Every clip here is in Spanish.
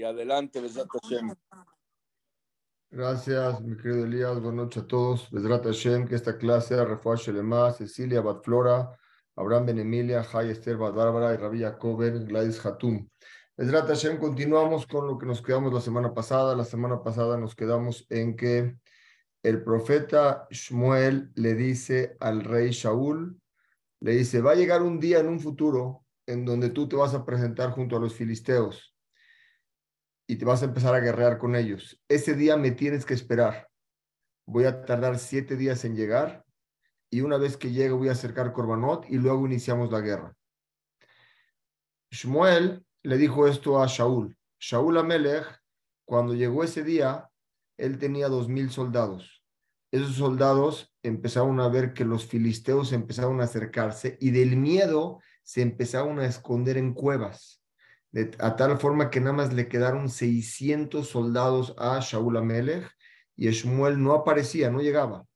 Y adelante, Besrat Hashem. Gracias, mi querido Elías. Buenas noches a todos. Besrat Hashem, que esta clase, Refuah Shelema, Cecilia Batflora, Abraham Ben Emilia, Jai Esther Bárbara y Rabia Kober, Gladys Hatum. Besrat Hashem, continuamos con lo que nos quedamos la semana pasada. La semana pasada nos quedamos en que el profeta Shmuel le dice al rey Shaul, le dice, va a llegar un día en un futuro en donde tú te vas a presentar junto a los filisteos y te vas a empezar a guerrear con ellos. Ese día me tienes que esperar. Voy a tardar siete días en llegar y una vez que llegue voy a acercar Corbanot y luego iniciamos la guerra. Shmuel le dijo esto a Shaul. Shaul Amelech, cuando llegó ese día, él tenía dos mil soldados. Esos soldados empezaron a ver que los filisteos empezaron a acercarse y del miedo se empezaron a esconder en cuevas, a tal forma que nada más le quedaron 600 soldados a Shaul Amelech y Shmuel no aparecía, no llegaba.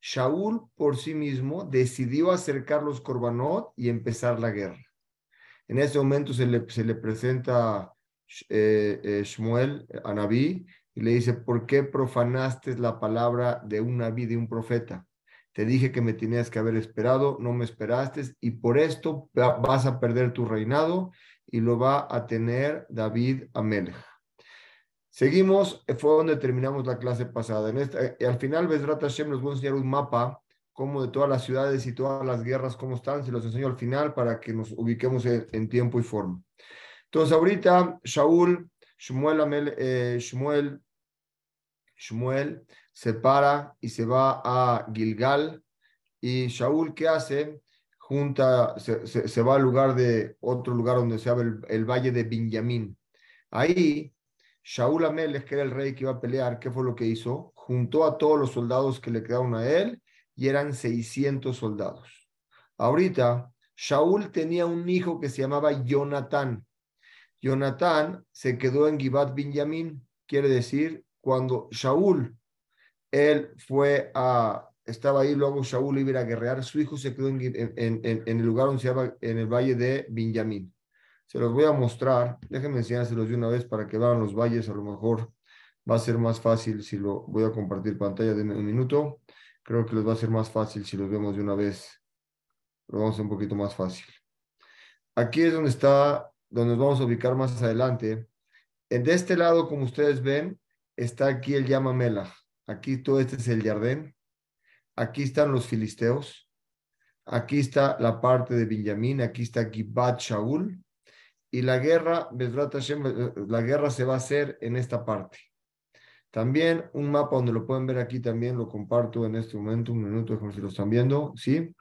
Shaul por sí mismo decidió acercar los corbanot y empezar la guerra. En ese momento se le, se le presenta eh, eh, Shmuel a Naví y le dice, ¿por qué profanaste la palabra de un Naví, de un profeta? Te dije que me tenías que haber esperado, no me esperaste y por esto vas a perder tu reinado y lo va a tener David Amelech. Seguimos, fue donde terminamos la clase pasada. En esta, eh, al final, Besrat Hashem nos va a enseñar un mapa como de todas las ciudades y todas las guerras, cómo están. Se los enseño al final para que nos ubiquemos en, en tiempo y forma. Entonces, ahorita, Shaul, Shmuel, Amel, eh, Shmuel, Shmuel se para y se va a Gilgal. Y Shaul, ¿qué hace? Junta, se, se, va al lugar de otro lugar donde se llama el, valle de Benjamín. Ahí Shaul Amelech, que era el rey que iba a pelear, ¿qué fue lo que hizo? Juntó a todos los soldados que le quedaron a él y eran 600 soldados. Ahorita, Shaul tenía un hijo que se llamaba Jonatán. Jonatán se quedó en Gibat Benjamín, quiere decir, cuando Shaul, él fue a, estaba ahí, luego Shaul iba a guerrear, su hijo se quedó en, el lugar donde se llama, en el valle de Benjamín. Se los voy a mostrar. Déjenme enseñárselos de una vez para que vean los valles. A lo mejor va a ser más fácil si lo voy a compartir pantalla de un minuto. Creo que les va a ser más fácil si los vemos de una vez. Lo vamos a hacer un poquito más fácil. Aquí es donde está, donde nos vamos a ubicar más adelante. De este lado, como ustedes ven, está aquí el Yama Melach. Aquí todo este es el Yardén. Aquí están los filisteos. Aquí está la parte de Benjamín. Aquí está Gibat Shaul y la guerra, Hashem, la guerra se va a hacer en esta parte. También un mapa donde lo pueden ver aquí también, lo comparto en este momento, un minuto, como si lo están viendo, ¿sí?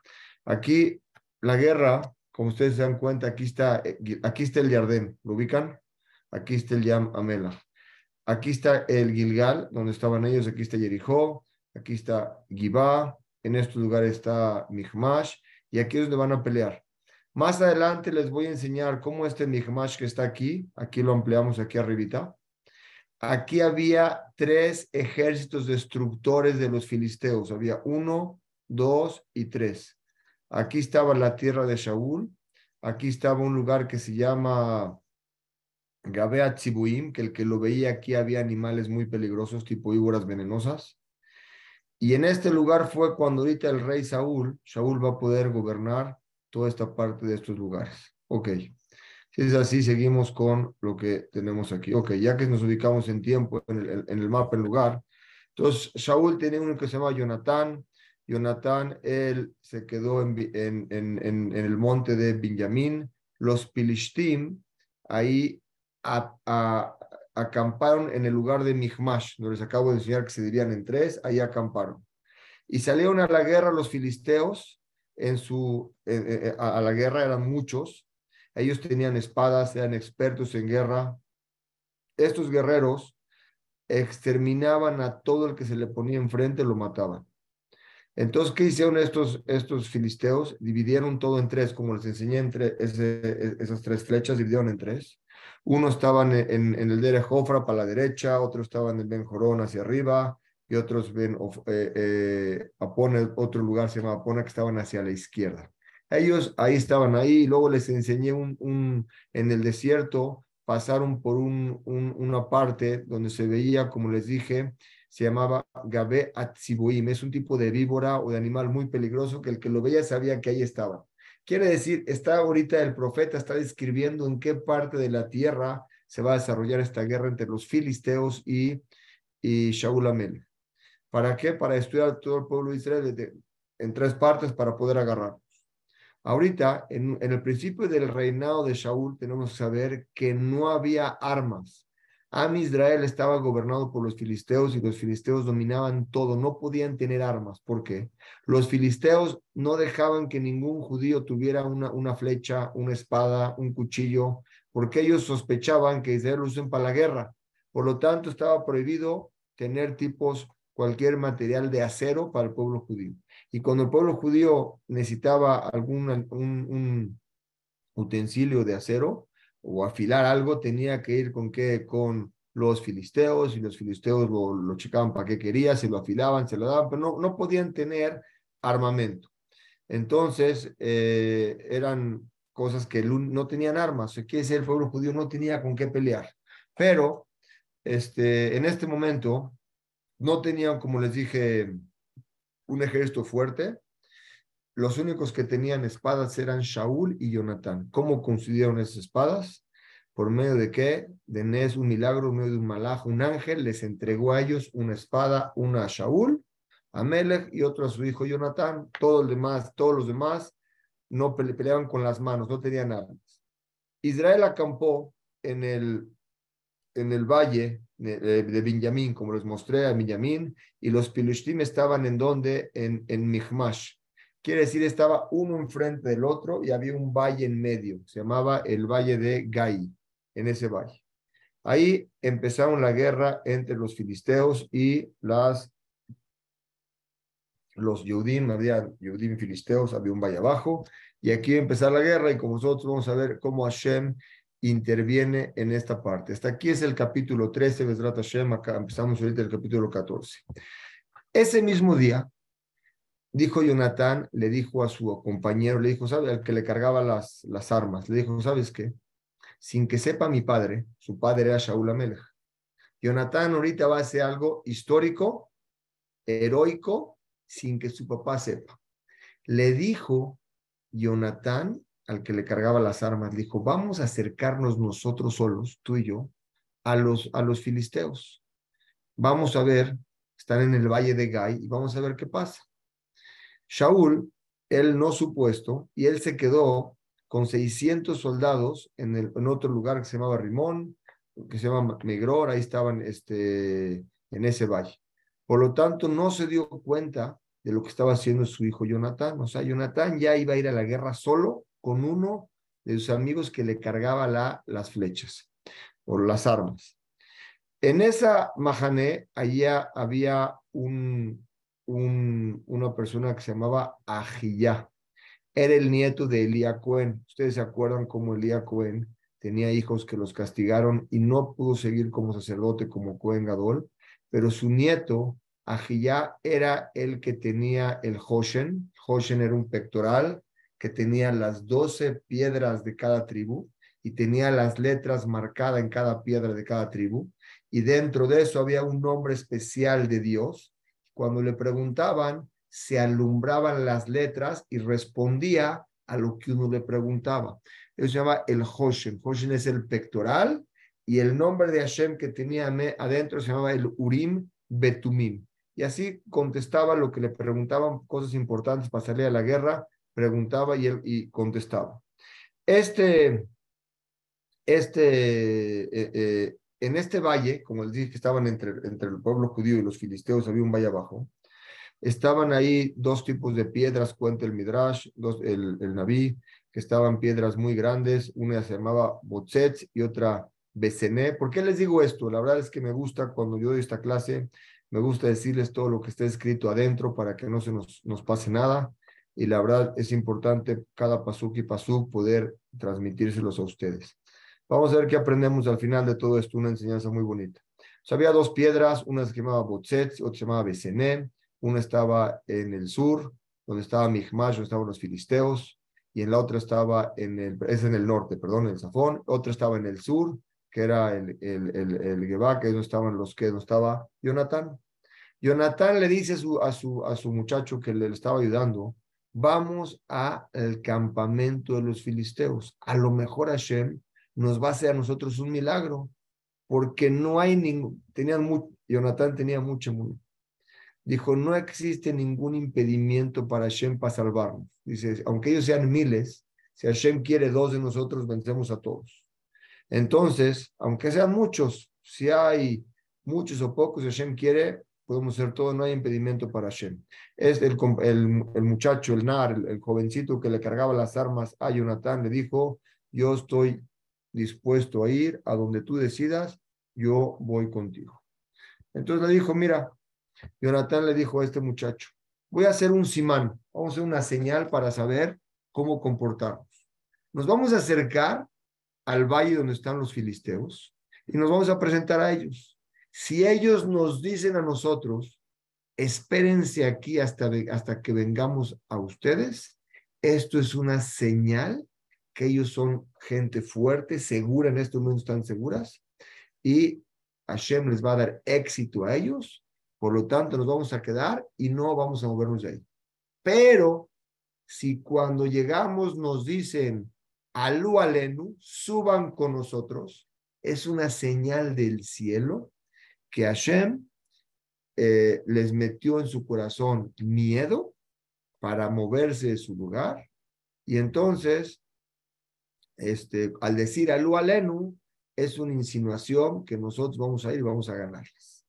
Aquí la guerra, como ustedes se dan cuenta, aquí está, aquí está el Yardén, ¿lo ubican? Aquí está el Yam Amela. Aquí está el Gilgal, donde estaban ellos, aquí está Jericó, aquí está Gibá, en este lugar está Michmash, y aquí es donde van a pelear. Más adelante les voy a enseñar cómo este Mihmash que está aquí, aquí lo ampliamos aquí arribita. Aquí había tres ejércitos destructores de los filisteos. Había uno, dos y tres. Aquí estaba la tierra de Shaul. Aquí estaba un lugar que se llama Gabea Tzibuim, que el que lo veía aquí había animales muy peligrosos, tipo víboras venenosas. Y en este lugar fue cuando ahorita el rey Saúl, Shaul va a poder gobernar toda esta parte de estos lugares. Ok. Si es así, seguimos con lo que tenemos aquí. Ok, ya que nos ubicamos en tiempo, en el, en el mapa, en lugar. Entonces, Shaul tenía uno que se llama Jonatán. Jonatán, él se quedó en, en, en, en el monte de Benjamín. Los Pilishtim, ahí a, a, acamparon en el lugar de Michmash, donde les acabo de enseñar que se dirían en tres, ahí acamparon. Y salieron a la guerra los filisteos, en su, eh, a, a la guerra eran muchos, ellos tenían espadas, eran expertos en guerra. Estos guerreros exterminaban a todo el que se le ponía enfrente, lo mataban. Entonces, ¿qué hicieron estos, filisteos? Dividieron todo en tres, como les enseñé entre ese, esas tres flechas, dividieron en tres. Uno estaba en, el Dere para la derecha, otro estaba en el Ben Jorón hacia arriba, y otros ven eh, eh, Apona, otro lugar se llama Apona, que estaban hacia la izquierda. Ellos ahí estaban ahí, y luego les enseñé un, en el desierto pasaron por un, una parte donde se veía, como les dije, se llamaba Gabe Atzibuim. Es un tipo de víbora o de animal muy peligroso que el que lo veía sabía que ahí estaba. Quiere decir, está ahorita el profeta, está describiendo en qué parte de la tierra se va a desarrollar esta guerra entre los filisteos y, y Shaul Amel. ¿Para qué? Para estudiar todo el pueblo de Israel en tres partes para poder agarrar. Ahorita, en, el principio del reinado de Shaul, tenemos que saber que no había armas. Am Israel estaba gobernado por los filisteos y los filisteos dominaban todo, no podían tener armas. ¿Por qué? Los filisteos no dejaban que ningún judío tuviera una, una flecha, una espada, un cuchillo, porque ellos sospechaban que Israel lo usen para la guerra. Por lo tanto, estaba prohibido tener tipos, cualquier material de acero para el pueblo judío. Y cuando el pueblo judío necesitaba algún un, utensilio de acero o afilar algo, tenía que ir con qué? Con los filisteos y los filisteos lo, lo checaban para qué quería, se lo afilaban, se lo daban, pero no, no podían tener armamento. Entonces, eh, eran cosas que no tenían armas. Quiere decir, el pueblo judío no tenía con qué pelear. Pero este, en este momento no tenían, como les dije, un ejército fuerte. Los únicos que tenían espadas eran Shaul y Jonatán. ¿Cómo consiguieron esas espadas? ¿Por medio de qué? De Nes, un milagro, medio de un malaj, un ángel, les entregó a ellos una espada, una a Shaul, a Melech y otro a su hijo Jonatán. Todo el demás, todos los demás no peleaban con las manos, no tenían armas. Israel acampó en el, en el valle de, Benjamín, como les mostré a Benjamín, y los Pilushtim estaban en donde, en, en. Quiere decir, estaba uno enfrente del otro y había un valle en medio, se llamaba el valle de Gai, en ese valle. Ahí empezaron la guerra entre los filisteos y las los Yehudim, había Yehudim filisteos, había un valle abajo, y aquí empezar la guerra, y como nosotros vamos a ver cómo Hashem interviene en esta parte. Hasta aquí es el capítulo 13, Besrat Hashem, acá empezamos ahorita el capítulo 14. Ese mismo día, dijo Jonatán, le dijo a su compañero, le dijo, ¿sabe? Al que le cargaba las, las armas, le dijo, ¿sabes qué? Sin que sepa mi padre, su padre era Shaul Amelech. Jonatán ahorita va a hacer algo histórico, heroico, sin que su papá sepa. Le dijo Jonatán al que le cargaba las armas, le dijo, vamos a acercarnos nosotros solos, tú y yo, a los, a los filisteos. Vamos a ver, están en el valle de Gai y vamos a ver qué pasa. Shaul, él no supuesto, y él se quedó con 600 soldados en, el, en otro lugar que se llamaba Rimón, que se llama Megror, ahí estaban este, en ese valle. Por lo tanto, no se dio cuenta de lo que estaba haciendo su hijo Jonatán. O sea, Jonatán ya iba a ir a la guerra solo con uno de sus amigos que le cargaba la, las flechas o las armas. En esa mahané, allá había un, un, una persona que se llamaba Ajiyá. Era el nieto de Elía Cohen. Ustedes se acuerdan cómo Elía Cohen tenía hijos que los castigaron y no pudo seguir como sacerdote, como Cohen Gadol, pero su nieto, Ajiyá, era el que tenía el Hoshen. Hoshen era un pectoral que tenía las doce piedras de cada tribu y tenía las letras marcadas en cada piedra de cada tribu. Y dentro de eso había un nombre especial de Dios. Cuando le preguntaban, se alumbraban las letras y respondía a lo que uno le preguntaba. Eso se llama el Hoshen. Hoshen es el pectoral y el nombre de Hashem que tenía adentro se llamaba el Urim Betumim. Y así contestaba lo que le preguntaban, cosas importantes para salir a la guerra, preguntaba y él y contestaba. Este, este, eh, eh, en este valle, como les dije que estaban entre, entre el pueblo judío y los filisteos, había un valle abajo, estaban ahí dos tipos de piedras, cuenta el Midrash, dos, el, el Naví, que estaban piedras muy grandes, una se llamaba Botzetz y otra Besené. ¿Por qué les digo esto? La verdad es que me gusta cuando yo doy esta clase, me gusta decirles todo lo que está escrito adentro para que no se nos, nos pase nada y la verdad es importante cada pasuk y pasuk poder transmitírselos a ustedes. Vamos a ver qué aprendemos al final de todo esto, una enseñanza muy bonita. había dos piedras, una se llamaba Botzetz, otra se llamaba Besené, una estaba en el sur, donde estaba Michmash, donde estaban los filisteos, y en la otra estaba en el, es en el norte, perdón, en el otra estaba en el sur, que era el, el, el, que no estaban los que no estaba Jonatán. Jonatán le dice a su, a su, a su muchacho que le estaba ayudando, vamos al campamento de los filisteos. A lo mejor Hashem nos va a hacer a nosotros un milagro, porque no hay ningún, tenían mucho, Jonatán tenía mucho, mucho. Dijo, no existe ningún impedimento para Hashem para salvarnos. Dice, aunque ellos sean miles, si Hashem quiere dos de nosotros, vencemos a todos. Entonces, aunque sean muchos, si hay muchos o pocos, si Hashem quiere, podemos hacer todo, no hay impedimento para Hashem. Es el, el muchacho, el nar, el, jovencito que le cargaba las armas a Jonathan, le dijo, yo estoy dispuesto a ir a donde tú decidas, yo voy contigo. Entonces le dijo, mira, Jonathan le dijo a este muchacho, voy a hacer un simán, vamos a hacer una señal para saber cómo comportarnos. Nos vamos a acercar al valle donde están los filisteos y nos vamos a presentar a ellos. Si ellos nos dicen a nosotros, espérense aquí hasta, hasta que vengamos a ustedes, esto es una señal que ellos son gente fuerte, segura en estos momentos están seguras, y Hashem les va a dar éxito a ellos, por lo tanto nos vamos a quedar y no vamos a movernos de ahí. Pero si cuando llegamos nos dicen, Alú alenu, suban con nosotros, es una señal del cielo que Hashem eh, les metió en su corazón miedo para moverse de su lugar. Y entonces, este, al decir Alú alenu, es una insinuación que nosotros vamos a ir y vamos a ganarles.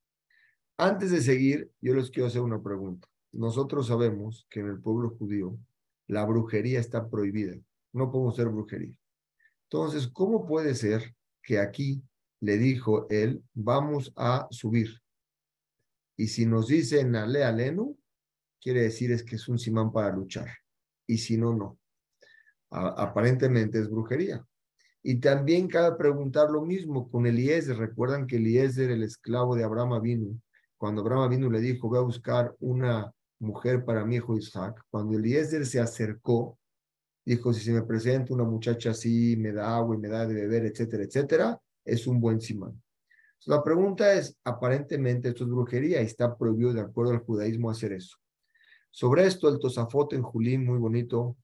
Antes de seguir, yo les quiero hacer una pregunta. Nosotros sabemos que en el pueblo judío la brujería está prohibida. No podemos hacer brujería. Entonces, ¿cómo puede ser que aquí le dijo él, vamos a subir. Y si nos dicen ale alenu, quiere decir es que es un simán para luchar. Y si no, no. Aparentemente es brujería. Y también cabe preguntar lo mismo con Eliezer. Recuerdan que Eliezer, el esclavo de Abraham vino, cuando Abraham vino le dijo, voy a buscar una mujer para mi hijo Isaac. Cuando Eliezer se acercó, dijo, si se me presenta una muchacha así, me da agua y me da de beber, etcétera, etcétera, es un buen simán. La pregunta es, aparentemente esto es brujería y está prohibido de acuerdo al judaísmo hacer eso. Sobre esto, el Tosafot en Julín, muy bonito,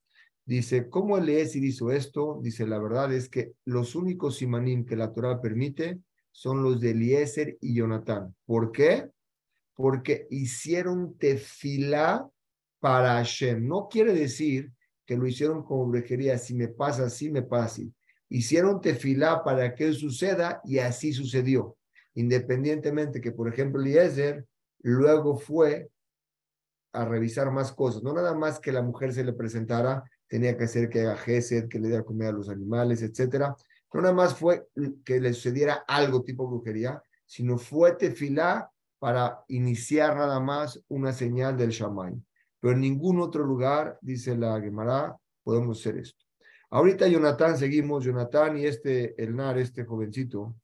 dice, ¿cómo Eliezer hizo esto? Dice, la verdad es que los únicos simanim que la Torah permite son los de Eliezer y Jonatán. ¿Por qué? Porque hicieron tefilá para Hashem. No quiere decir que lo hicieron como brujería, si me pasa así, me pasa así hicieron tefilá para que suceda y así sucedió. Independientemente que, por ejemplo, Eliezer luego fue a revisar más cosas, no nada más que la mujer se le presentara, tenía que hacer que haga gesed, que le diera comida a los animales, etcétera. No nada más fue que le sucediera algo tipo brujería, sino fue tefilá para iniciar nada más una señal del Shamay. Pero en ningún otro lugar, dice la Gemara, podemos hacer esto. Ahorita Jonathan, seguimos, Jonathan y este Elnar, este jovencito,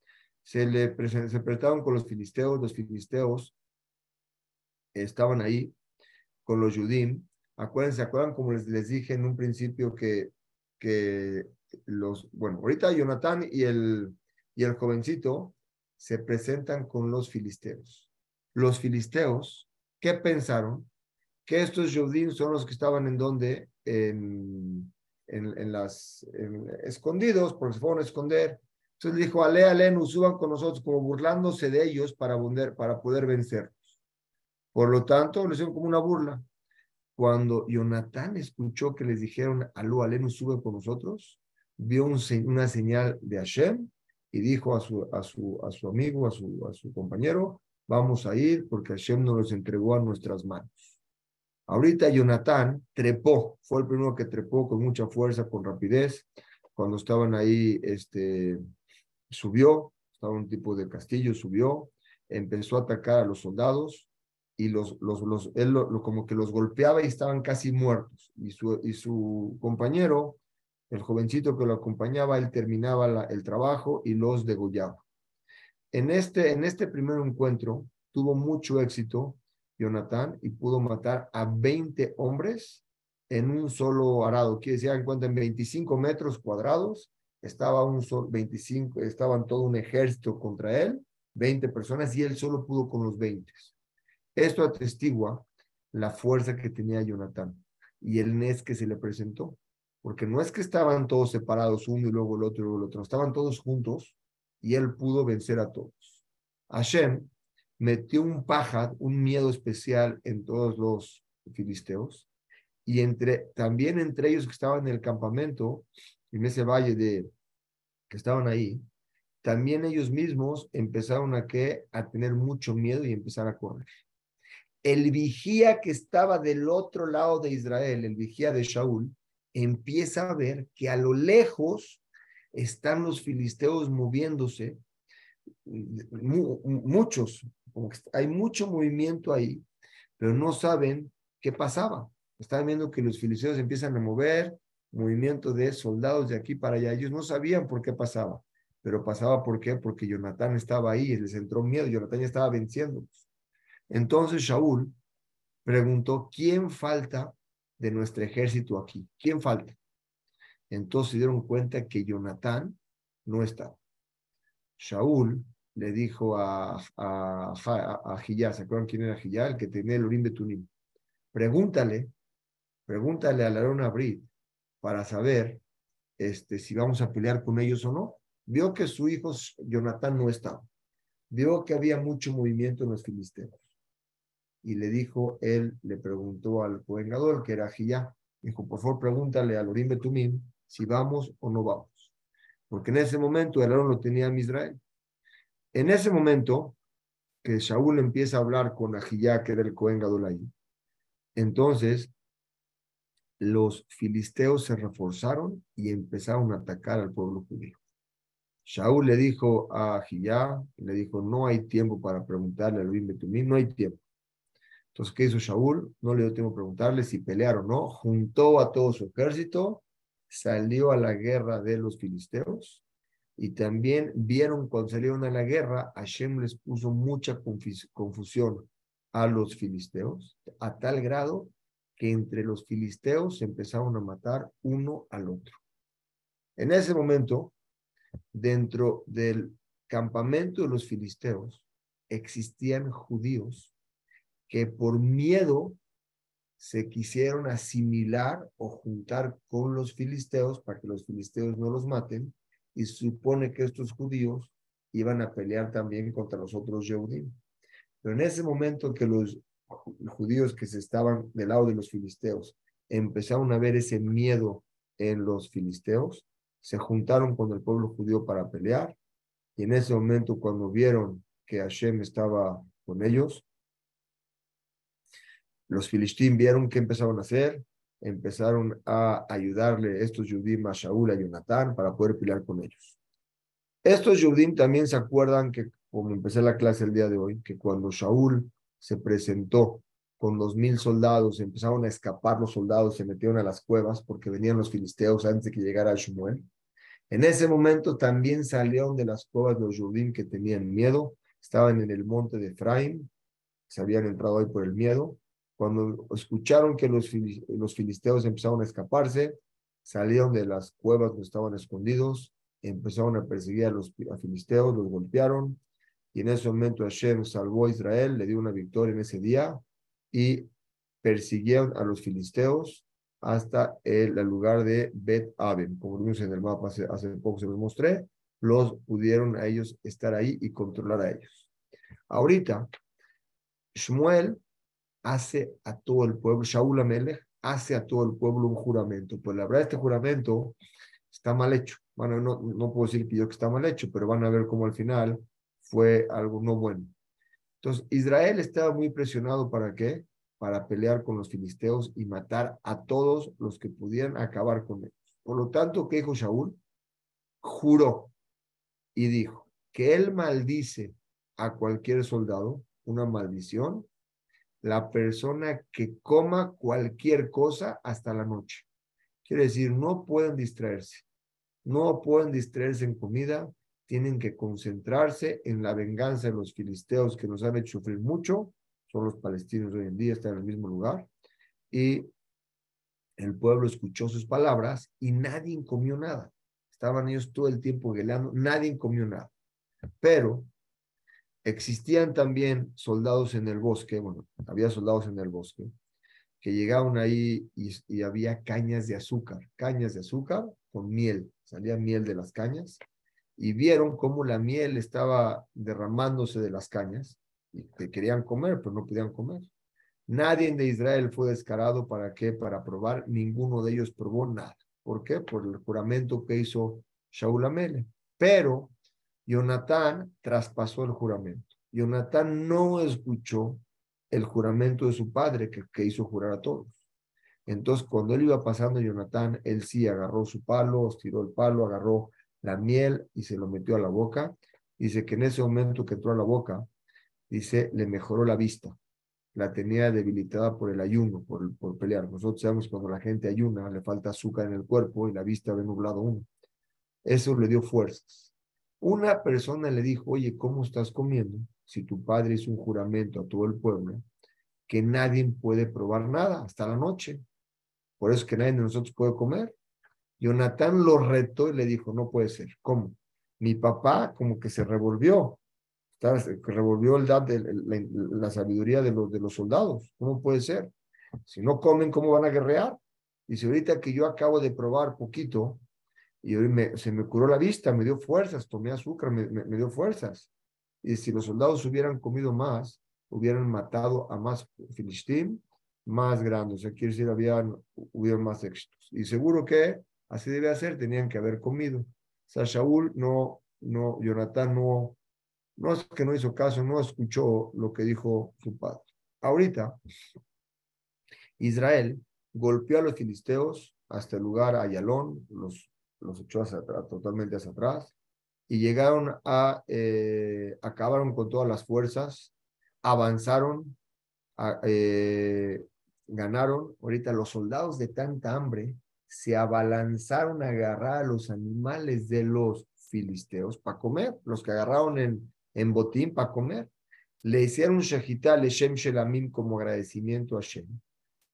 se le se presentaron con los filisteos, los filisteos estaban ahí con los Yudim. Acuérdense, ¿se acuerdan como les, les dije en un principio que, que los, bueno, ahorita Jonathan y el, y el jovencito se presentan con los filisteos. Los filisteos, ¿qué pensaron? Que estos Yudim son los que estaban en donde, en, en, las escondidos, porque se fueron a esconder. Entonces dijo, Ale, Ale, nos suban con nosotros, como burlándose de ellos para, para poder vencerlos. Por lo tanto, le hicieron como una burla. Cuando Jonatán escuchó que les dijeron, Alú, Ale, nos sube con nosotros, vio una señal de Hashem y dijo a su, amigo, a su, compañero, vamos a ir porque Hashem nos los entregó a nuestras manos. Ahorita Jonathan trepó, fue el primero que trepó con mucha fuerza, con rapidez. Cuando estaban ahí, este, subió, estaba un tipo de castillo, subió, empezó a atacar a los soldados y los, los, los, él como que los golpeaba y estaban casi muertos. Y su, y su compañero, el jovencito que lo acompañaba, él terminaba el trabajo y los degollaba. En este, en este primer encuentro tuvo mucho éxito Jonathan y pudo matar a 20 hombres en un solo arado. Quiere decir, en cuenta en 25 metros cuadrados, estaba un sol, 25, estaban todo un ejército contra él, 20 personas, y él solo pudo con los 20. Esto atestigua la fuerza que tenía Jonatán y el Nes que se le presentó. Porque no es que estaban todos separados, uno y luego el otro y luego el otro, estaban todos juntos y él pudo vencer a todos. Hashem metió un paja, un miedo especial en todos los filisteos y entre, también entre ellos que estaban en el campamento, en ese valle de que estaban ahí, también ellos mismos empezaron a, que, a tener mucho miedo y empezar a correr. El vigía que estaba del otro lado de Israel, el vigía de Shaul, empieza a ver que a lo lejos están los filisteos moviéndose, muchos, hay mucho movimiento ahí, pero no saben qué pasaba. Estaban viendo que los filisteos empiezan a mover, movimiento de soldados de aquí para allá. Ellos no sabían por qué pasaba, pero pasaba por qué, porque Jonatán estaba ahí les entró miedo. Jonatán ya estaba venciendo. Entonces Shaul preguntó, ¿quién falta de nuestro ejército aquí? ¿Quién falta? Entonces se dieron cuenta que Jonatán no estaba. Shaul le dijo a, a, ¿se acuerdan quién era Giyá? El que tenía el Urim Tunim. Pregúntale, pregúntale a Larón Abrid para saber este, si vamos a pelear con ellos o no. Vio que su hijo Jonatán no estaba. Vio que había mucho movimiento en los filisteos. Y le dijo, él le preguntó al juegador, que era Giyá, dijo, por favor, pregúntale al Urim Betumim si vamos o no vamos. Porque en ese momento el Aarón lo tenía en. En ese momento que Shaul empieza a hablar con Ahiyá, que era el Cohen Gadol ahí, entonces los filisteos se reforzaron y empezaron a atacar al pueblo judío. Shaul le dijo a Ahiyá, le dijo, no hay tiempo para preguntarle a Luis Betumí, no hay tiempo. Entonces, ¿qué hizo Shaul? No le dio tiempo preguntarle si pelearon o no. Juntó a todo su ejército, salió a la guerra de los filisteos y también vieron cuando salieron a la guerra, Hashem les puso mucha confusión a los filisteos, a tal grado que entre los filisteos se empezaron a matar uno al otro. En ese momento, dentro del campamento de los filisteos, existían judíos que por miedo se quisieron asimilar o juntar con los filisteos para que los filisteos no los maten y supone que estos judíos iban a pelear también contra los otros Yehudim. Pero en ese momento que los judíos que se estaban del lado de los filisteos empezaron a ver ese miedo en los filisteos, se juntaron con el pueblo judío para pelear y en ese momento cuando vieron que Hashem estaba con ellos, los filistín vieron qué empezaron a hacer, empezaron a ayudarle estos Yudim a Shaul, a Jonatán, para poder pelear con ellos. Estos Yudim también se acuerdan que, como empecé la clase el día de hoy, que cuando Shaul se presentó con dos mil soldados, empezaron a escapar los soldados, se metieron a las cuevas porque venían los filisteos antes de que llegara Shmuel. En ese momento también salieron de las cuevas los Yudim que tenían miedo, estaban en el monte de Efraín, se habían entrado ahí por el miedo, cuando escucharon que los, los filisteos empezaron a escaparse, salieron de las cuevas donde estaban escondidos, empezaron a perseguir a los filisteos, los golpearon, y en ese momento Hashem salvó a Israel, le dio una victoria en ese día, y persiguieron a los filisteos hasta el, lugar de Bet Aben, como vimos en el mapa hace, hace poco se los mostré, los pudieron a ellos estar ahí y controlar a ellos. Ahorita, Shmuel hace a todo el pueblo, Shaul Amelech hace a todo el pueblo un juramento. Pues la verdad, este juramento está mal hecho. Bueno, no, no puedo decir que yo que está mal hecho, pero van a ver cómo al final fue algo no bueno. Entonces, Israel estaba muy presionado para qué? Para pelear con los filisteos y matar a todos los que pudieran acabar con ellos. Por lo tanto, ¿qué dijo Shaul? Juró y dijo que él maldice a cualquier soldado, una maldición, la persona que coma cualquier cosa hasta la noche. Quiere decir, no pueden distraerse, no pueden distraerse en comida, tienen que concentrarse en la venganza de los filisteos que nos han hecho sufrir mucho, son los palestinos hoy en día, están en el mismo lugar, y el pueblo escuchó sus palabras y nadie comió nada. estaban ellos todo el tiempo gueleando, nadie comió nada. Pero existían también soldados en el bosque, bueno, había soldados en el bosque, que llegaban ahí y, había cañas de azúcar, cañas de azúcar con miel, salía miel de las cañas, y vieron cómo la miel estaba derramándose de las cañas, y que querían comer, pero no podían comer. Nadie de Israel fue descarado para qué, para probar, ninguno de ellos probó nada. ¿Por qué? Por el juramento que hizo Shaul Amele. Pero Jonatán traspasó el juramento. Jonatán no escuchó el juramento de su padre que, hizo jurar a todos. Entonces, cuando él iba pasando Jonatán, él sí agarró su palo, estiró el palo, agarró la miel y se lo metió a la boca. Dice que en ese momento que entró a la boca, dice, le mejoró la vista. La tenía debilitada por el ayuno, por, por pelear. Nosotros sabemos cuando la gente ayuna, le falta azúcar en el cuerpo y la vista ve nublado uno. Eso le dio fuerzas. Una persona le dijo, oye, ¿cómo estás comiendo? Si tu padre hizo un juramento a todo el pueblo, que nadie puede probar nada hasta la noche. Por eso que nadie de nosotros puede comer. Jonatán lo retó y le dijo, no puede ser. ¿Cómo? Mi papá como que se revolvió, revolvió el, la, la, sabiduría de los, de los soldados. ¿Cómo puede ser? Si no comen, ¿cómo van a guerrear? Dice, ahorita que yo acabo de probar poquito, y hoy me, se me curó la vista, me dio fuerzas, tomé azúcar, me, me, dio fuerzas. Y si los soldados hubieran comido más, hubieran matado a más filistín, más grandes. O sea, quiere decir, habían, hubieran más éxitos. Y seguro que así debe hacer, tenían que haber comido. O no, no, Jonathan no, no es que no hizo caso, no escuchó lo que dijo su padre. Ahorita, Israel golpeó a los filisteos hasta el lugar Ayalón, los los echó totalmente hacia atrás y llegaron a, eh, acabaron con todas las fuerzas, avanzaron, eh, ganaron. Ahorita los soldados de tanta hambre se abalanzaron a agarrar a los animales de los filisteos para comer, los que agarraron en, en botín para comer. Le hicieron shejitá le Shem Shelamim como agradecimiento a Shem,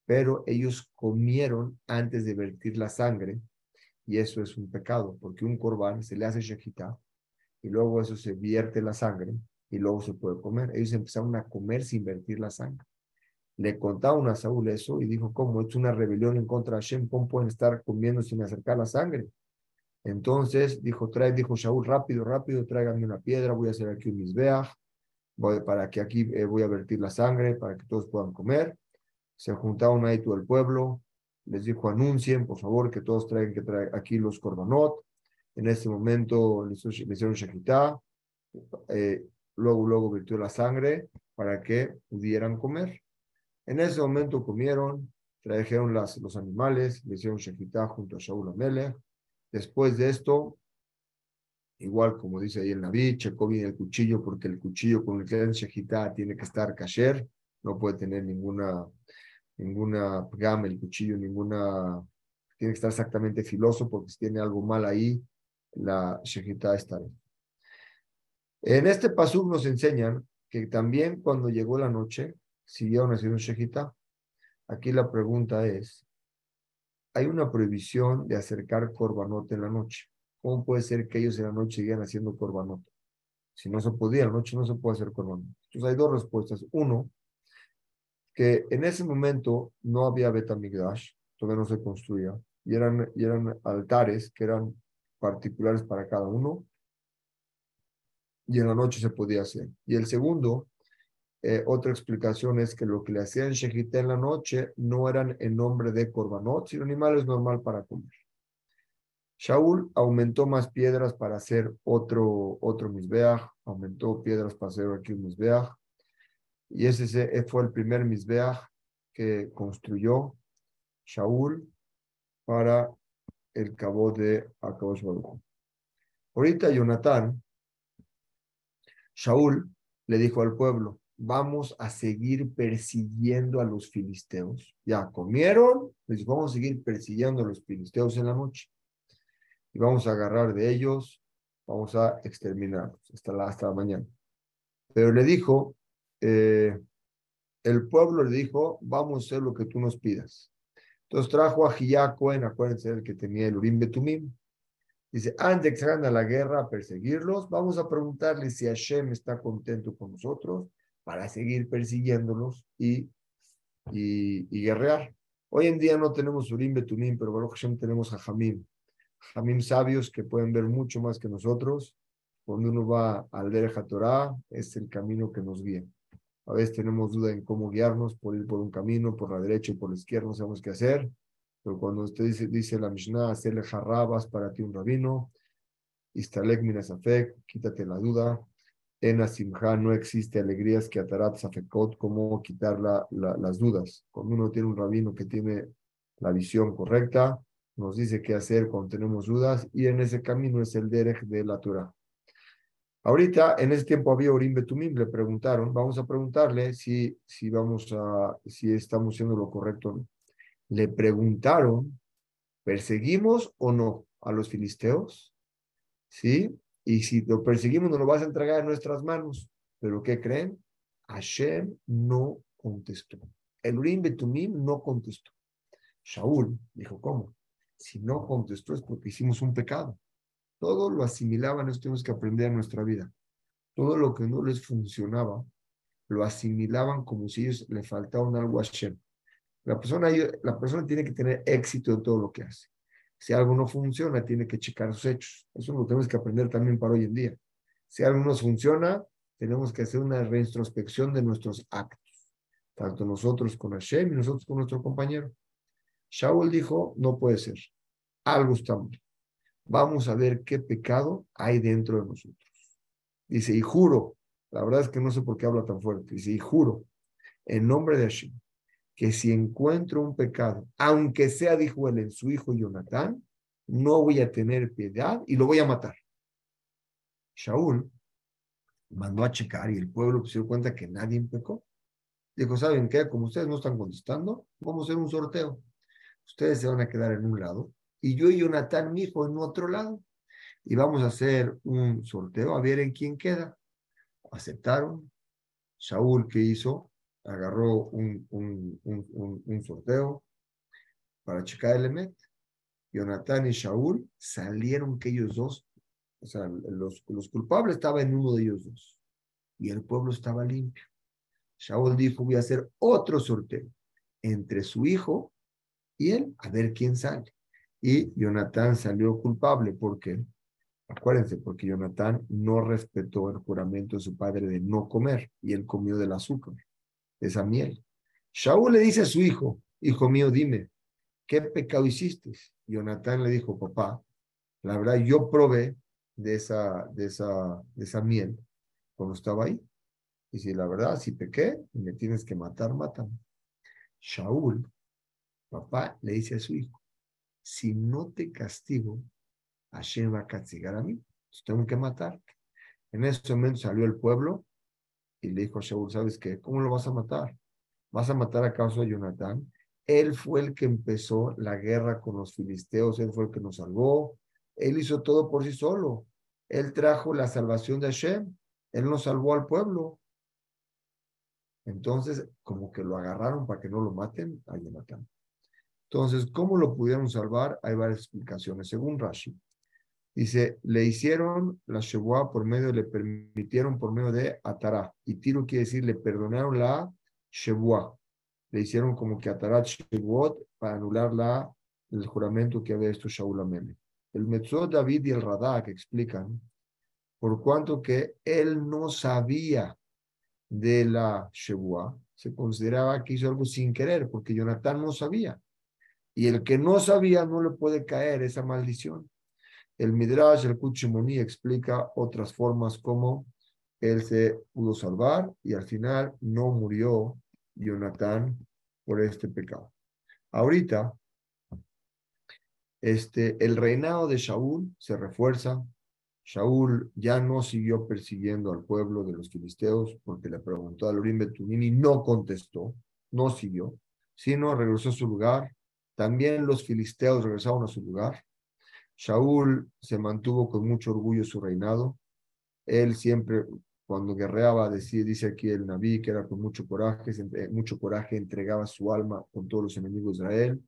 pero ellos comieron antes de vertir la sangre y eso es un pecado, porque un corbán se le hace shejitá y luego eso se vierte la sangre y luego se puede comer. Ellos empezaron a comer sin vertir la sangre. Le contaron a Saúl eso y dijo, ¿cómo? Es una rebelión en contra de Hashem, ¿cómo pueden estar comiendo sin acercar la sangre? Entonces dijo, trae, dijo Saúl, rápido, rápido, tráiganme una piedra, voy a hacer aquí un misbeach, para que aquí eh, voy a vertir la sangre, para que todos puedan comer. Se juntaron ahí todo el pueblo, les dijo, anuncien, por favor, que todos traigan que traen aquí los corbanot. En este momento les, hicieron shakitá, eh, luego, luego virtió la sangre para que pudieran comer. En ese momento comieron, trajeron las, los animales, le hicieron shakitá junto a Shaul Amelech. Después de esto, igual como dice ahí el Naví, checó bien el cuchillo, porque el cuchillo con el que dan shakitá tiene que estar kasher, no puede tener ninguna ninguna gama, el cuchillo, ninguna, tiene que estar exactamente filoso porque si tiene algo mal ahí, la shejitá está bien. En este pasuk nos enseñan que también cuando llegó la noche, siguieron haciendo shejitá. Aquí la pregunta es, hay una prohibición de acercar corbanot en la noche. ¿Cómo puede ser que ellos en la noche sigan haciendo corbanot? Si no se podía, en la noche no se puede hacer corbanot. Entonces hay dos respuestas. Uno, que en ese momento no había Betamigdash, todavía no se construía, y eran, y eran altares que eran particulares para cada uno, y en la noche se podía hacer. Y el segundo, eh, otra explicación es que lo que le hacían Shejité en la noche no eran en nombre de Korbanot, sino animales normal para comer. Shaul aumentó más piedras para hacer otro, otro Misbeach, aumentó piedras para hacer aquí un y ese fue el primer Mizbeach que construyó Shaul para el cabo de Akadosh Baruch. Ahorita Jonathan, Shaul le dijo al pueblo, vamos a seguir persiguiendo a los filisteos. Ya comieron, les vamos a seguir persiguiendo a los filisteos en la noche. Y vamos a agarrar de ellos, vamos a exterminarlos hasta la, hasta la mañana. Pero le dijo, eh, el pueblo le dijo, vamos a hacer lo que tú nos pidas. Entonces trajo a Cohen, acuérdense el que tenía el Urim Betumim, Dice, antes de que salgan a la guerra a perseguirlos, vamos a preguntarle si Hashem está contento con nosotros para seguir persiguiéndolos y, y, guerrear. Hoy en día no tenemos Urim Betumim, pero Baruch Hashem tenemos a Jamim. Jamim sabios que pueden ver mucho más que nosotros. Cuando uno va al Derecha Torah, es el camino que nos guía. A veces tenemos duda en cómo guiarnos, por ir por un camino, por la derecha y por la izquierda, no sabemos qué hacer. Pero cuando usted dice, la Mishnah, hacerle jarrabas para ti un rabino, istalek minasafek, quítate la duda. En Asimha no existe alegrías que atarat safekot, como quitar la, las dudas. Cuando uno tiene un rabino que tiene la visión correcta, nos dice qué hacer cuando tenemos dudas, y en ese camino es el derech de la Torah. Ahorita, en ese tiempo había Urim Betumim, le preguntaron, vamos a preguntarle si, si, vamos a, si estamos haciendo lo correcto o no. Le preguntaron, ¿perseguimos o no a los filisteos? ¿Sí? Y si lo perseguimos, nos lo vas a entregar en nuestras manos. ¿Pero qué creen? Hashem no contestó. El Urim Betumim no contestó. Shaul dijo, ¿cómo? Si no contestó es porque hicimos un pecado. Todo lo asimilaban, eso tenemos que aprender en nuestra vida. Todo lo que no les funcionaba, lo asimilaban como si ellos le faltaban algo a Hashem. La persona, la persona tiene que tener éxito en todo lo que hace. Si algo no funciona, tiene que checar sus hechos. Eso lo tenemos que aprender también para hoy en día. Si algo no funciona, tenemos que hacer una reintrospección de nuestros actos, tanto nosotros con Hashem y nosotros con nuestro compañero. Shaul dijo, no puede ser, algo está mal vamos a ver qué pecado hay dentro de nosotros. Dice, y juro, la verdad es que no sé por qué habla tan fuerte, dice, y juro, en nombre de Hashem, que si encuentro un pecado, aunque sea, dijo él, en su hijo Jonatán, no voy a tener piedad y lo voy a matar. Shaul mandó a checar y el pueblo se dio cuenta que nadie pecó. Dijo, ¿saben qué? Como ustedes no están contestando, vamos a hacer un sorteo. Ustedes se van a quedar en un lado y yo y Jonathan, mi hijo, en otro lado. Y vamos a hacer un sorteo a ver en quién queda. Aceptaron. Saúl, ¿qué hizo? Agarró un, un, un, un sorteo para checar el Emet. Jonathan y Saúl salieron que ellos dos, o sea, los, los culpables estaban en uno de ellos dos. Y el pueblo estaba limpio. Saúl dijo, voy a hacer otro sorteo entre su hijo y él, a ver quién sale y Jonatán salió culpable. porque Acuérdense, porque Jonatán no respetó el juramento de su padre de no comer y él comió del azúcar, de esa miel. Shaul le dice a su hijo, hijo mío, dime, ¿qué pecado hiciste? Jonatán le dijo, papá, la verdad yo probé de esa, de esa, de esa miel cuando estaba ahí. Y si la verdad, si pequé y me tienes que matar, mátame. Shaul, papá, le dice a su hijo, si no te castigo, Hashem va a castigar a mí. tengo que matar. En ese momento salió el pueblo y le dijo a Shaul, ¿sabes qué? ¿Cómo lo vas a matar? ¿Vas a matar a causa de Jonatán? Él fue el que empezó la guerra con los filisteos, él fue el que nos salvó, él hizo todo por sí solo. Él trajo la salvación de Hashem, él nos salvó al pueblo. Entonces, como que lo agarraron para que no lo maten a Jonatán. Entonces, ¿cómo lo pudieron salvar? Hay varias explicaciones. Según Rashi, dice, le hicieron la Shebuah por medio, le permitieron por medio de Atará. Y Tiro quiere decir, le perdonaron la Shebuah. Le hicieron como que Atarat Shebuot para anular la, el juramento que había hecho Shaul Amele. El Metzot David y el Radak explican por cuanto que él no sabía de la Shebuah, se consideraba que hizo algo sin querer, porque Jonathan no sabía. Y el que no sabía no le puede caer esa maldición. El Midrash, el Kuchimoni, explica otras formas como él se pudo salvar y al final no murió Jonatán por este pecado. Ahorita, este, el reinado de Shaul se refuerza. Shaul ya no siguió persiguiendo al pueblo de los filisteos porque le preguntó a Lorim Betunín y no contestó, no siguió, sino regresó a su lugar también los filisteos regresaron a su lugar. Shaul se mantuvo con mucho orgullo su reinado. Él siempre, cuando guerreaba, decía, dice aquí el Naví, que era con mucho coraje, mucho coraje entregaba su alma con todos los enemigos de Israel,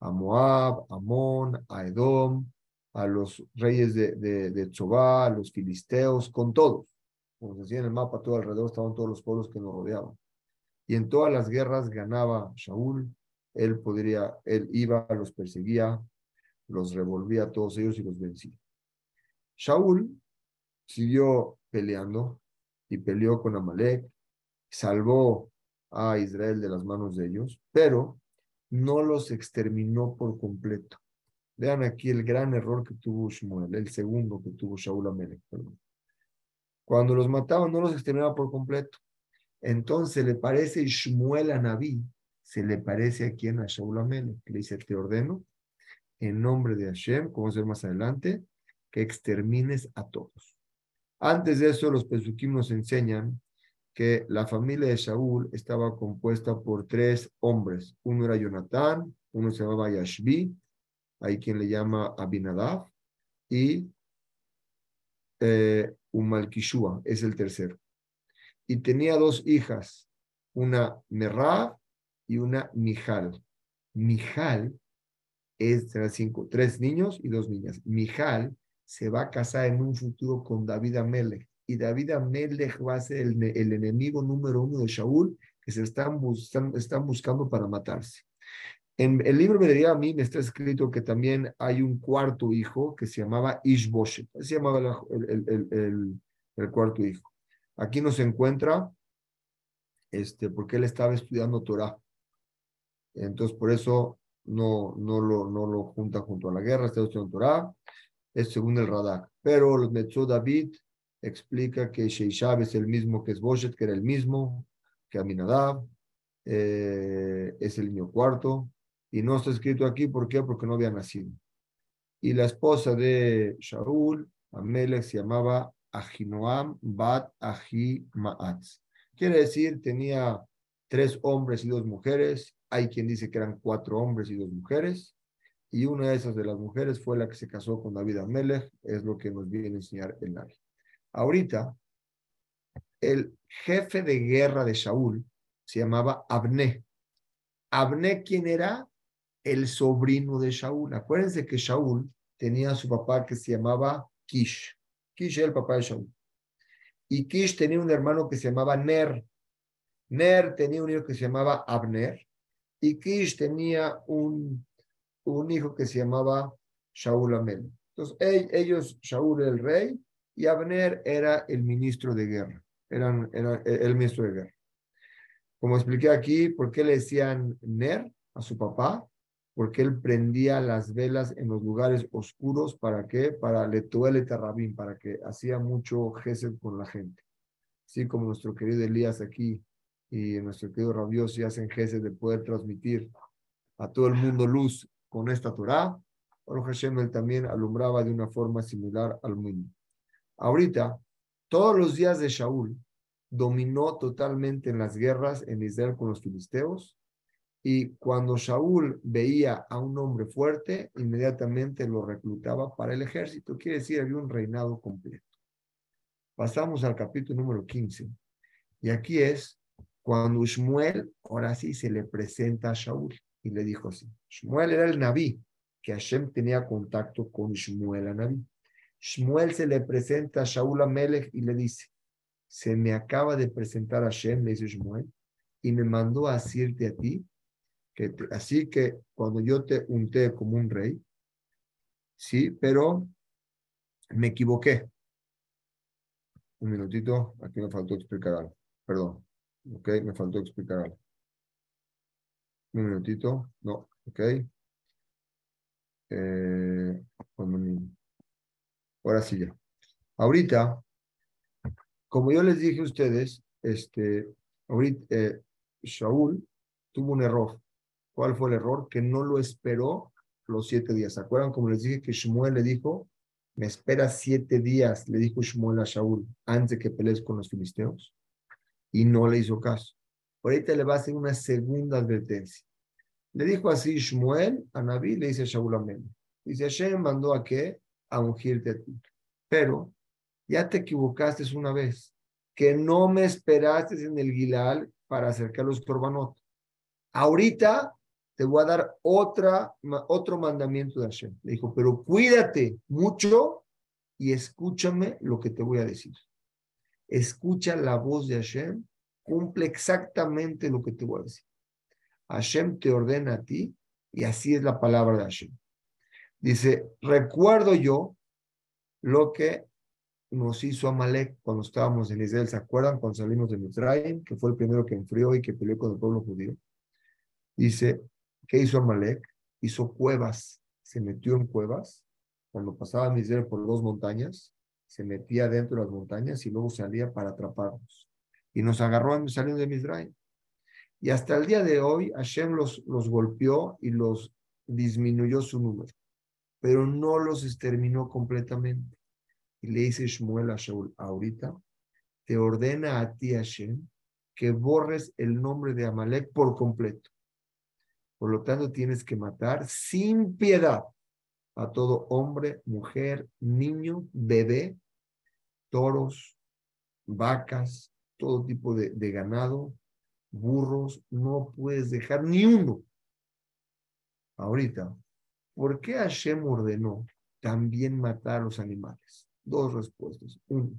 a Moab, a Amón, a Edom, a los reyes de, de, de Tzobá, a los filisteos, con todos. Como se decía en el mapa, todo alrededor estaban todos los pueblos que nos rodeaban. Y en todas las guerras ganaba Shaul, él podría, él iba, los perseguía, los revolvía a todos ellos y los vencía. Shaul siguió peleando y peleó con Amalek, salvó a Israel de las manos de ellos, pero no los exterminó por completo. Vean aquí el gran error que tuvo Shmuel, el segundo que tuvo Shaul Amalek. Cuando los mataban, no los exterminaba por completo. Entonces le parece Shmuel a Naví, se le parece a quien a Shaul Amalek. Le dice, te ordeno en nombre de Hashem, como se más adelante, que extermines a todos. Antes de eso, los pesukim nos enseñan que la familia de Shaul estaba compuesta por tres hombres. Uno era Jonatán, uno se llamaba Yashbi, hay quien le llama Abinadab, y eh, Umalkishua es el tercero. Y tenía dos hijas, una Merab y una Mijal. Mijal es, cinco, tres niños y dos niñas. Mijal se va a casar en un futuro con David Amelech. Y David Amelech va a ser el, enemigo número uno de Shaul que se están, están buscando para matarse. En el libro de a mí me está escrito que también hay un cuarto hijo que se llamaba Ishboshet. Se llamaba el, el, el, el, cuarto hijo. Aquí nos encuentra, este, porque él estaba estudiando Torah. Entonces, por eso no, no, lo, no lo junta junto a la guerra, está estudiando Torah. Es según el Radak. Pero los Metzó David explica que Sheishab es el mismo que Esboshet, que era el mismo que Aminadab. Eh, es el niño cuarto. Y no está escrito aquí, ¿por qué? Porque no había nacido. Y la esposa de Shaul, Amelech, se llamaba Ahinoam Bat Ahimaatz. Quiere decir, tenía tres hombres y dos mujeres. Hay quien dice que eran cuatro hombres y dos mujeres. Y una de esas de las mujeres fue la que se casó con David Amelech, es lo que nos viene a enseñar el Navi. Ahorita, el jefe de guerra de Shaul se llamaba Abné. Abné, ¿quién era? el sobrino de Shaul. Acuérdense que Shaul tenía a su papá que se llamaba Kish. Kish era el papá de Shaul. Y Kish tenía un hermano que se llamaba Ner. Ner tenía un hijo que se llamaba Abner. Y Kish tenía un, un hijo que se llamaba Shaul Amel. Entonces, ellos, Shaul el rey y Abner era el ministro de guerra. Eran, era el ministro de guerra. Como expliqué aquí, ¿por qué le decían Ner a su papá? porque él prendía las velas en los lugares oscuros, ¿para qué? Para Letuel Tarrabín, para que hacía mucho gesed con la gente. Así como nuestro querido Elías aquí y nuestro querido Rabiosi hacen gesed de poder transmitir a todo el mundo luz con esta Torah, Baruch Hashem también alumbraba de una forma similar al mundo. Ahorita, todos los días de Shaul, dominó totalmente en las guerras en Israel con los filisteos, y cuando Shaul veía a un hombre fuerte, inmediatamente lo reclutaba para el ejército. Quiere decir, había un reinado completo. Pasamos al capítulo número 15. Y aquí es cuando Shmuel, ahora sí, se le presenta a Shaul y le dijo así. Shmuel era el Naví, que Hashem tenía contacto con Shmuel a Naví. Shmuel se le presenta a Shaul a Melech y le dice, se me acaba de presentar a Hashem, le dice Shmuel, y me mandó a decirte a ti así que cuando yo te unté como un rey, sí, pero me equivoqué. Un minutito, aquí me faltó explicar. Perdón, ok, me faltó explicar algo. Un minutito, no, ok. Eh, ahora sí ya. Ahorita, como yo les dije a ustedes, este, ahorita, eh, Shaul tuvo un error. ¿Cuál fue el error? Que no lo esperó los siete días. ¿Se acuerdan? Como les dije que Shmuel le dijo, me espera siete días, le dijo Shmuel a Shaul, antes de que pelees con los filisteos. Y no le hizo caso. Ahorita le va a hacer una segunda advertencia. Le dijo así Shmuel a Naví, le dice Shaul Amén. Dice, Hashem mandó a qué? A ungirte a ti. Pero ya te equivocaste una vez, que no me esperaste en el Gilal para acercar los corbanot. Ahorita te voy a dar otra, otro mandamiento de Hashem. Le dijo, pero cuídate mucho y escúchame lo que te voy a decir. Escucha la voz de Hashem, cumple exactamente lo que te voy a decir. Hashem te ordena a ti y así es la palabra de Hashem. Dice, recuerdo yo lo que nos hizo Amalek cuando estábamos en Israel. ¿Se acuerdan cuando salimos de Mitzrayim? Que fue el primero que enfrió y que peleó con el pueblo judío. Dice, ¿qué hizo Amalek? Hizo cuevas, se metió en cuevas. Cuando pasaba Israel por dos montañas, se metía dentro de las montañas y luego salía para atraparnos. Y nos agarró saliendo de Misraim. Y hasta el día de hoy, Hashem los, los golpeó y los disminuyó su número, pero no los exterminó completamente. Y le dice Shmuel a Shaul, ahorita te ordena a ti, Hashem, que borres el nombre de Amalek por completo. Por lo tanto, tienes que matar sin piedad a todo hombre, mujer, niño, bebé, toros, vacas, todo tipo de, ganado, burros, no puedes dejar ni uno. Ahorita, ¿por qué Hashem ordenó también matar a los animales? Dos respuestas. Uno,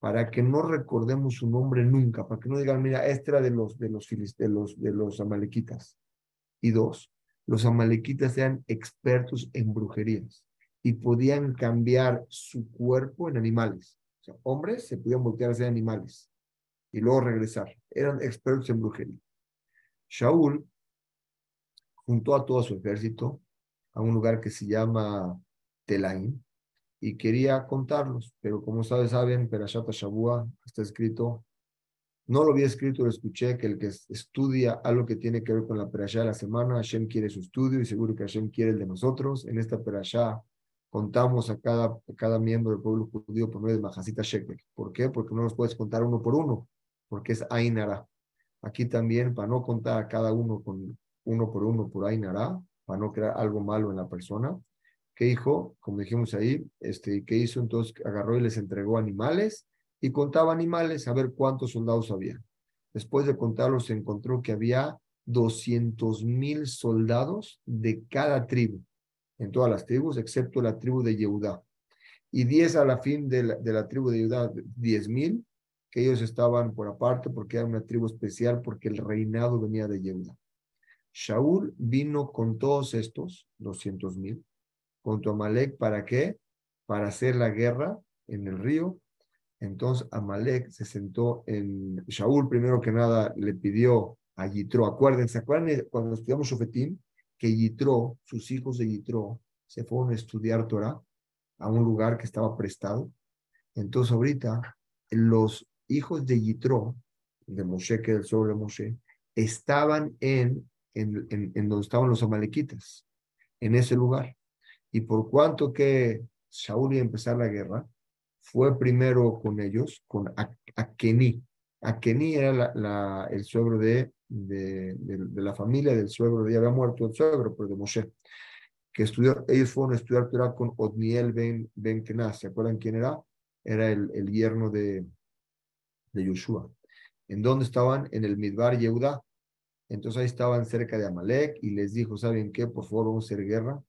para que no recordemos su nombre nunca, para que no digan, mira, este de los, de los, de los, de los amalequitas. Y dos, los amalequitas eran expertos en brujerías y podían cambiar su cuerpo en animales. O sea, hombres se podían voltear a ser animales y luego regresar. Eran expertos en brujería. Shaul juntó a todo su ejército a un lugar que se llama Telaim y quería contarlos, pero como ustedes saben, Perashat Shabua está escrito, no lo había escrito, lo escuché, que el que estudia algo que tiene que ver con la Perashá de la semana, Hashem quiere su estudio y seguro que Hashem quiere el de nosotros. En esta Perashá contamos a cada, cada miembro del pueblo judío por medio de Majasita Shekel. ¿Por qué? Porque no nos puedes contar uno por uno porque es Ainara. Aquí también, para no contar a cada uno con uno por uno por Ainara, para no crear algo malo en la persona, ¿qué dijo? Como dijimos ahí, este, ¿qué hizo? Entonces agarró y les entregó animales y contaba animales a ver cuántos soldados había. Después de contarlos, se encontró que había 200 mil soldados de cada tribu, en todas las tribus, excepto la tribu de Yehudá. Y 10 a la fin de la, tribu de Yehudá, 10 mil, que ellos estaban por aparte porque era una tribu especial, porque el reinado venía de Yehuda. Shaul vino con todos estos, 200 mil, con Amalek, ¿para qué? Para hacer la guerra en el río. Entonces Amalek se sentó en, Shaul primero que nada le pidió a Yitro, acuérdense, acuérdense cuando estudiamos Shofetim, que Yitro, sus hijos de Yitro, se fueron a estudiar Torah a un lugar que estaba prestado. Entonces ahorita los hijos de Yitro, de Moshe, que el sobre Moshe, estaban en, en, en, donde estaban los amalequitas, en ese lugar. Y por cuanto que Saúl iba a empezar la guerra, fue primero con ellos, con Akeni. Akeni era el suegro de, de, la familia del suegro, ya había muerto el suegro, pero de Moshe, que estudió, ellos fueron a estudiar Torah con Odniel Ben, ben Kenaz, ¿se acuerdan quién era? Era el, el yerno de, de Yoshua. ¿En dónde estaban? En el Midbar Yehuda. Entonces ahí estaban cerca de Amalek y les dijo, ¿saben qué? Por favor, vamos a hacer guerra.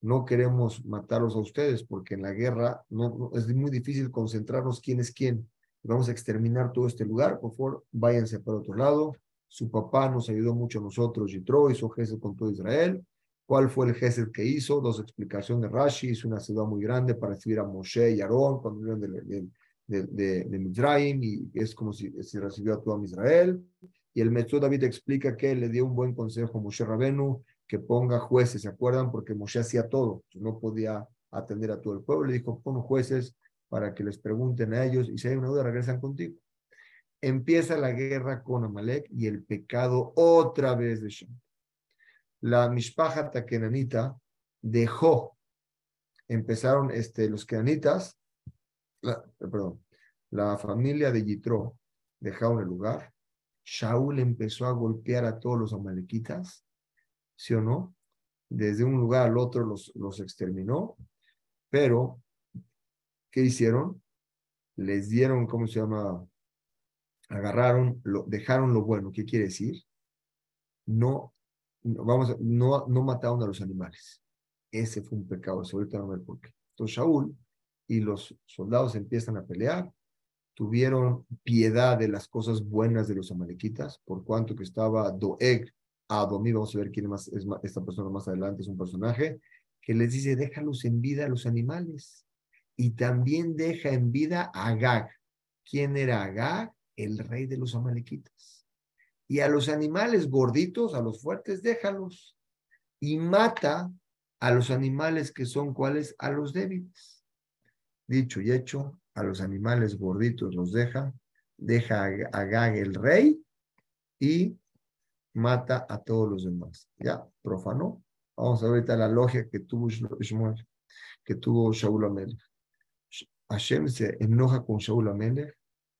No queremos matarlos a ustedes porque en la guerra no, es muy difícil concentrarnos quién es quién. Vamos a exterminar todo este lugar. Por favor, váyanse para otro lado. Su papá nos ayudó mucho a nosotros, Yitro, hizo Gesed con todo Israel. ¿Cuál fue el Gesed que hizo? Dos explicaciones de Rashi. Hizo una ciudad muy grande para recibir a Moshe y Aarón cuando vinieron del, de, de, de y es como si, si, recibió a todo Israel. Y el Metzó David explica que le dio un buen consejo a Moshe Rabenu que ponga jueces, ¿se acuerdan? Porque Moshe hacía todo, no podía atender a todo el pueblo. Le dijo, pon jueces para que les pregunten a ellos y si hay una duda regresan contigo. Empieza la guerra con Amalek y el pecado otra vez de Shem. La Mishpaja Takenanita dejó, empezaron este, los kenanitas perdón, la familia de Yitro dejaron el lugar, Shaul empezó a golpear a todos los amalequitas, ¿sí o no? Desde un lugar al otro los, los exterminó, pero ¿qué hicieron? Les dieron, ¿cómo se llama? Agarraron, lo, dejaron lo bueno. ¿Qué quiere decir? No vamos, no, no mataron a los animales. Ese fue un pecado, ahorita no me por qué. Entonces Shaul y los soldados empiezan a pelear, tuvieron piedad de las cosas buenas de los amalequitas, por cuanto que estaba Doeg Adomí, vamos a ver quién es esta persona más adelante, es un personaje, que les dice, déjalos en vida a los animales. Y también deja en vida a Agag. ¿Quién era Agag? El rey de los amalequitas. Y a los animales gorditos, a los fuertes, déjalos. Y mata a los animales que son cuáles, a los débiles. Dicho y hecho, a los animales gorditos los deja, deja a Agag el rey y mata a todos los demás. Ya, profanó. Vamos a ver ahorita la logia que tuvo Shmuel, que tuvo Shaul Amelech. Hashem se enoja con Shaul Amelech,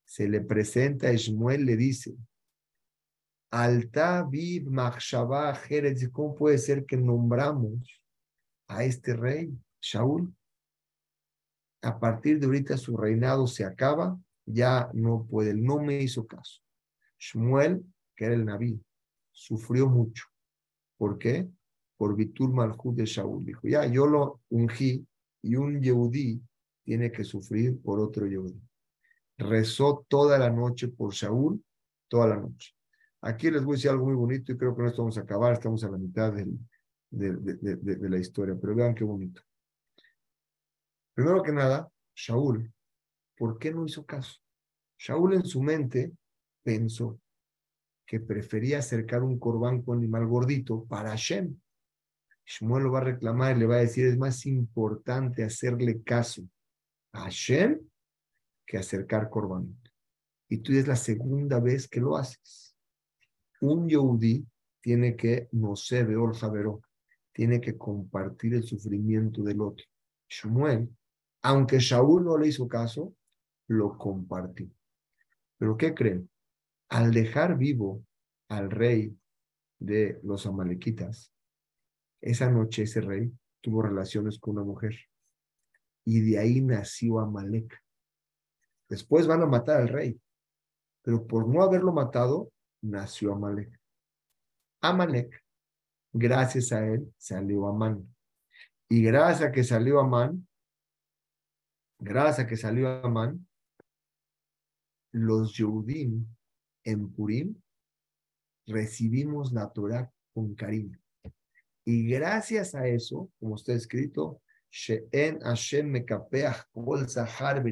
se le presenta a Shmuel, le dice, Alta Bib Machshavah ¿cómo puede ser que nombramos a este rey, Shaul? A partir de ahorita su reinado se acaba, ya no puede, no me hizo caso. Shmuel, que era el Naví, sufrió mucho. ¿Por qué? Por Vitur Malhut de Shaul. Dijo, ya, yo lo ungí y un Yehudí tiene que sufrir por otro Yehudí. Rezó toda la noche por Shaul, toda la noche. Aquí les voy a decir algo muy bonito y creo que no estamos a acabar, estamos a la mitad de, la historia, pero vean qué bonito. Primero que nada, Shaul, ¿por qué no hizo caso? Shaul en su mente pensó, que prefería acercar un corbán con animal gordito para Hashem. Shmuel lo va a reclamar y le va a decir, es más importante hacerle caso a Hashem que acercar corbán. Y tú es la segunda vez que lo haces. Un Yehudi tiene que, no sé, veo el tiene que compartir el sufrimiento del otro. Shmuel, aunque Shaul no le hizo caso, lo compartió. ¿Pero qué creen? al dejar vivo al rey de los amalequitas, esa noche ese rey tuvo relaciones con una mujer y de ahí nació Amalek. Después van a matar al rey, pero por no haberlo matado, nació Amalek. Amalek, gracias a él, salió Amán. Y gracias a que salió Amán, gracias a que salió Amán, los Yehudim en Purim, recibimos la Torah con cariño. Y gracias a eso, como está escrito, She'en Hashem Mekapeach Kol Zahar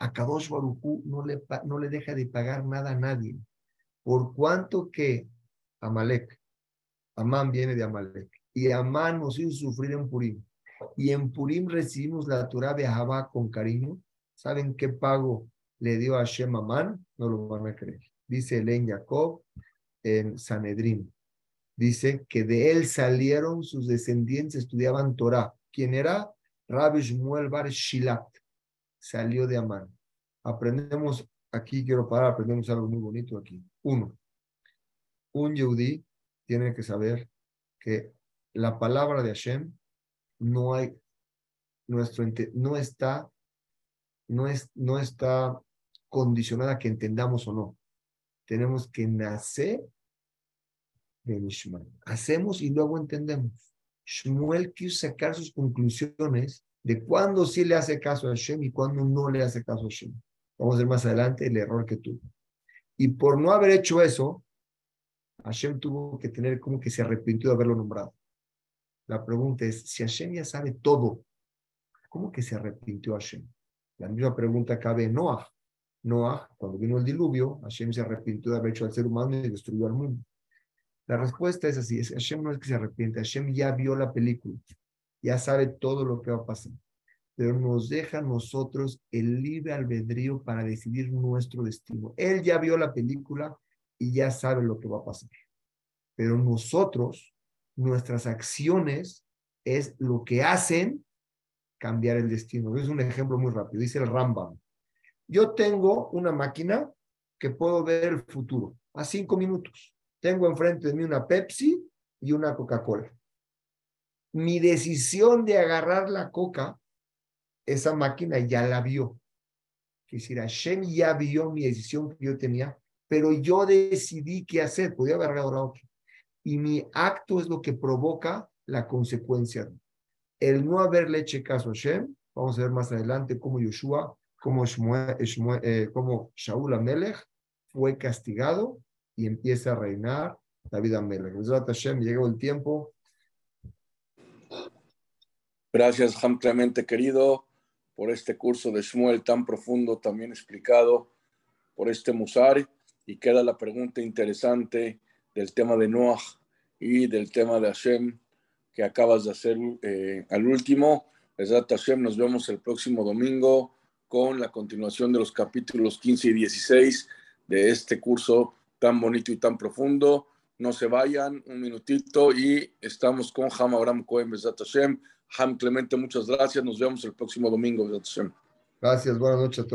A Kadosh Baruchu no le, no le deja de pagar nada a nadie. Por cuanto que Amalek, Amán viene de Amalek, y Amán nos hizo sufrir en Purim. Y en Purim recibimos la Torah de Jabá con cariño. ¿Saben qué pago le dio a Hashem Amán? No lo van a creer. Dice Elen Jacob en Sanedrín. Dice que de él salieron sus descendientes, estudiaban Torah. ¿Quién era? Rabbi Shmuel Bar Shilat. Salió de Amán. Aprendemos, aquí quiero parar, aprendemos algo muy bonito aquí. Uno, un Yehudi tiene que saber que la palabra de Hashem no hay, nuestro, no está, no, es, no está condicionada a que entendamos o no tenemos que nacer de Nishman. Hacemos y luego entendemos. Shmuel quiso sacar sus conclusiones de cuándo sí le hace caso a Hashem y cuándo no le hace caso a Hashem. Vamos a ver más adelante el error que tuvo. Y por no haber hecho eso, Hashem tuvo que tener como que se arrepintió de haberlo nombrado. La pregunta es, si Hashem ya sabe todo, ¿cómo que se arrepintió Hashem? La misma pregunta cabe en Noah. Noah, cuando vino el diluvio, Hashem se arrepintió de haber hecho al ser humano y destruyó al mundo. La respuesta es así, es, Hashem no es que se arrepiente, Hashem ya vio la película, ya sabe todo lo que va a pasar, pero nos deja a nosotros el libre albedrío para decidir nuestro destino. Él ya vio la película y ya sabe lo que va a pasar, pero nosotros, nuestras acciones es lo que hacen cambiar el destino. Es un ejemplo muy rápido, dice el Rambam. Yo tengo una máquina que puedo ver el futuro a cinco minutos. Tengo enfrente de mí una Pepsi y una Coca-Cola. Mi decisión de agarrar la coca, esa máquina ya la vio. Quisiera, Shem ya vio mi decisión que yo tenía, pero yo decidí qué hacer. Podía haber agarrado y mi acto es lo que provoca la consecuencia. El no haberle hecho caso a Hashem, vamos a ver más adelante cómo Yoshua, cómo, eh, cómo Shaul Amelech fue castigado y empieza a reinar David Amelech. Hashem, llegó el tiempo. Gracias, Ham Clemente, querido, por este curso de Shmuel tan profundo, también explicado por este Musar. Y queda la pregunta interesante del tema de Noah y del tema de Hashem que acabas de hacer eh, al último. Hashem, nos vemos el próximo domingo con la continuación de los capítulos 15 y 16 de este curso tan bonito y tan profundo. No se vayan, un minutito y estamos con Ham Abraham Cohen, Besat Hashem. Ham Clemente, muchas gracias. Nos vemos el próximo domingo. Gracias, buenas noches a todos.